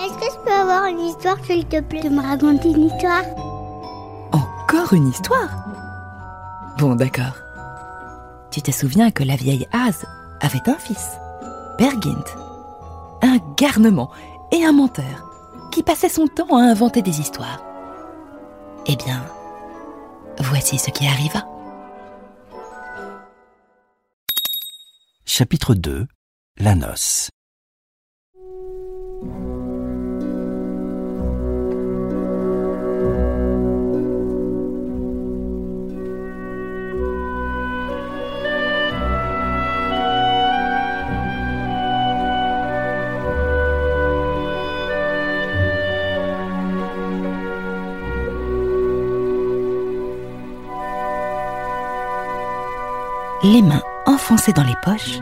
Est-ce que je peux avoir une histoire, s'il te plaît, de me raconter une histoire? Encore une histoire? Bon, d'accord. Tu te souviens que la vieille Az avait un fils, Bergint, un garnement et un menteur qui passait son temps à inventer des histoires. Eh bien, voici ce qui arriva. Chapitre 2 La noce. Les mains enfoncées dans les poches,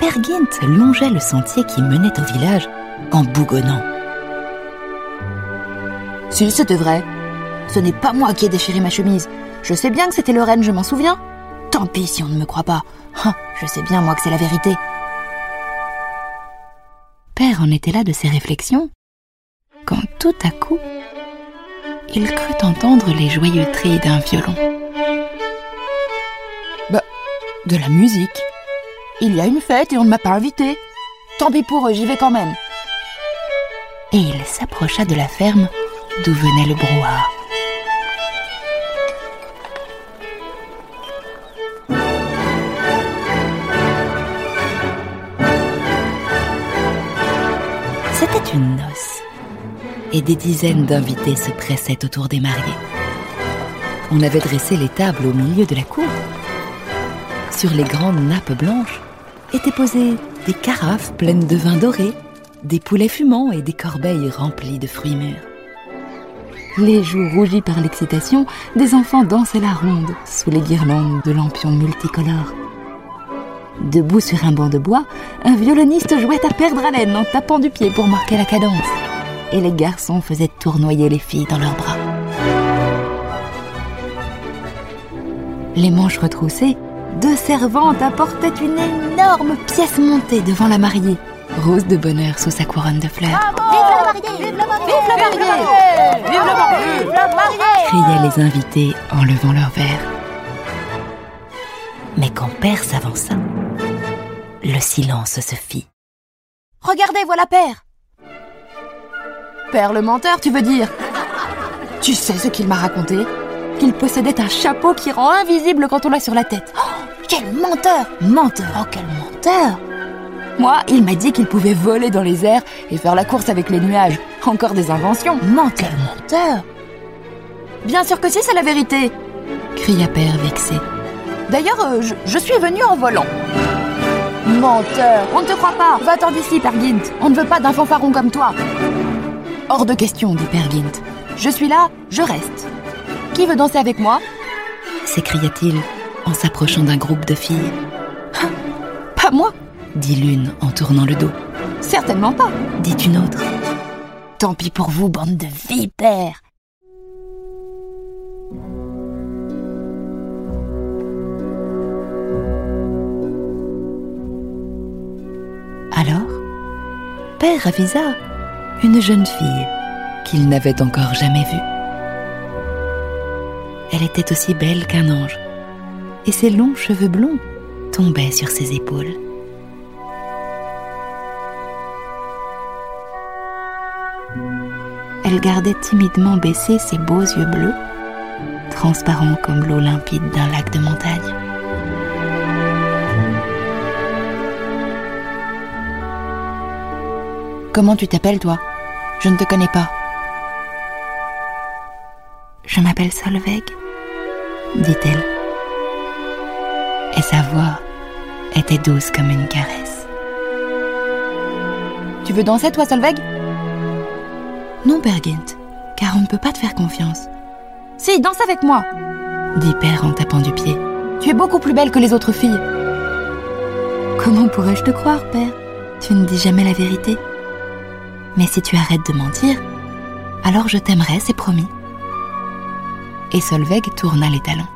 Pergint longeait le sentier qui menait au village en bougonnant. Si, c'était vrai. Ce n'est pas moi qui ai déchiré ma chemise. Je sais bien que c'était Lorraine, je m'en souviens. Tant pis si on ne me croit pas. Ah, je sais bien, moi, que c'est la vérité. Père en était là de ses réflexions, quand tout à coup, il crut entendre les joyeux trilles d'un violon. De la musique. Il y a une fête et on ne m'a pas invité. Tant pis pour eux, j'y vais quand même. Et il s'approcha de la ferme d'où venait le brouhaha. C'était une noce, et des dizaines d'invités se pressaient autour des mariés. On avait dressé les tables au milieu de la cour. Sur les grandes nappes blanches étaient posées des carafes pleines de vin doré, des poulets fumants et des corbeilles remplies de fruits mûrs. Les joues rougies par l'excitation, des enfants dansaient la ronde sous les guirlandes de lampions multicolores. Debout sur un banc de bois, un violoniste jouait à perdre haleine en tapant du pied pour marquer la cadence. Et les garçons faisaient tournoyer les filles dans leurs bras. Les manches retroussées, deux servantes apportaient une énorme pièce montée devant la mariée, rose de bonheur sous sa couronne de fleurs. Vive la mariée Vive la mariée Vive la mariée Vive la mariée criaient les invités en levant leurs verres. Mais quand Père s'avança, le silence se fit. Regardez, voilà Père. Père le menteur, tu veux dire? Tu sais ce qu'il m'a raconté? Qu'il possédait un chapeau qui rend invisible quand on l'a sur la tête. Oh, quel menteur Menteur, oh quel menteur Moi, il m'a dit qu'il pouvait voler dans les airs et faire la course avec les nuages. Encore des inventions. Menteur, menteur Bien sûr que si, c'est la vérité cria Père vexé. D'ailleurs, euh, je, je suis venu en volant. Menteur On ne te croit pas Va-t'en d'ici, Pergint On ne veut pas d'un fanfaron comme toi Hors de question, dit Pergint. Je suis là, je reste. Qui veut danser avec moi? s'écria-t-il en s'approchant d'un groupe de filles. Ah, Pas moi Dit l'une en tournant le dos. Certainement pas Dit une autre. Tant pis pour vous, bande de vipères Alors, Père avisa une jeune fille qu'il n'avait encore jamais vue. Elle était aussi belle qu'un ange, et ses longs cheveux blonds tombaient sur ses épaules. Elle gardait timidement baissés ses beaux yeux bleus, transparents comme l'eau limpide d'un lac de montagne. Comment tu t'appelles, toi? Je ne te connais pas. Je m'appelle Solveig, dit-elle. Et sa voix était douce comme une caresse. Tu veux danser, toi, Solveig? Non, Bergint, car on ne peut pas te faire confiance. Si, danse avec moi dit Père en tapant du pied. Tu es beaucoup plus belle que les autres filles. Comment pourrais-je te croire, Père? Tu ne dis jamais la vérité. Mais si tu arrêtes de mentir, alors je t'aimerai, c'est promis. Et Solveig tourna les talons.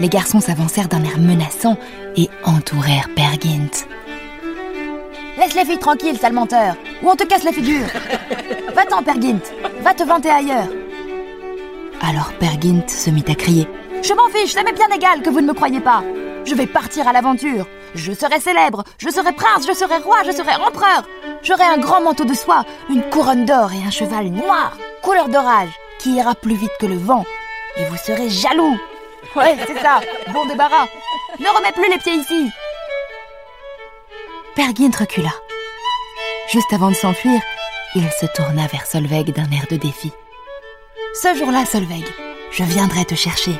Les garçons s'avancèrent d'un air menaçant et entourèrent Père Gynt. Laisse les filles tranquilles, sale menteur, ou on te casse la figure. Va-t'en, Père Gynt, va te vanter ailleurs. Alors Père Gynt se mit à crier. Je m'en fiche, ça m'est bien égal que vous ne me croyez pas. Je vais partir à l'aventure. Je serai célèbre, je serai prince, je serai roi, je serai empereur. J'aurai un grand manteau de soie, une couronne d'or et un cheval noir, couleur d'orage, qui ira plus vite que le vent. Et vous serez jaloux. Ouais, c'est ça, bon débarras. Ne remets plus les pieds ici. Père Gynt recula. Juste avant de s'enfuir, il se tourna vers Solveig d'un air de défi. Ce jour-là, Solveig, je viendrai te chercher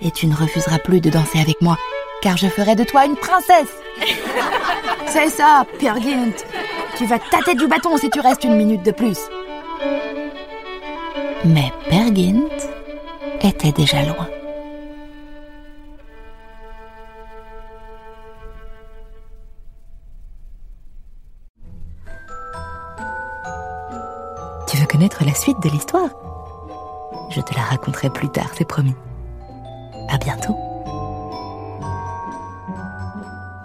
et tu ne refuseras plus de danser avec moi, car je ferai de toi une princesse. C'est ça, Père Gynt. Tu vas tâter du bâton si tu restes une minute de plus. Mais Père Gynt était déjà loin. Connaître la suite de l'histoire Je te la raconterai plus tard, c'est promis. À bientôt.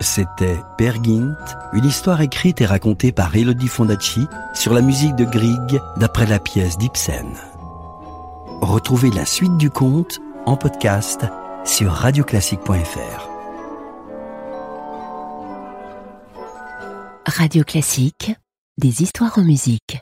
C'était Père Gynt, une histoire écrite et racontée par Elodie Fondacci sur la musique de Grieg d'après la pièce d'Ibsen. Retrouvez la suite du conte en podcast sur radioclassique.fr. Radio Classique, des histoires en musique.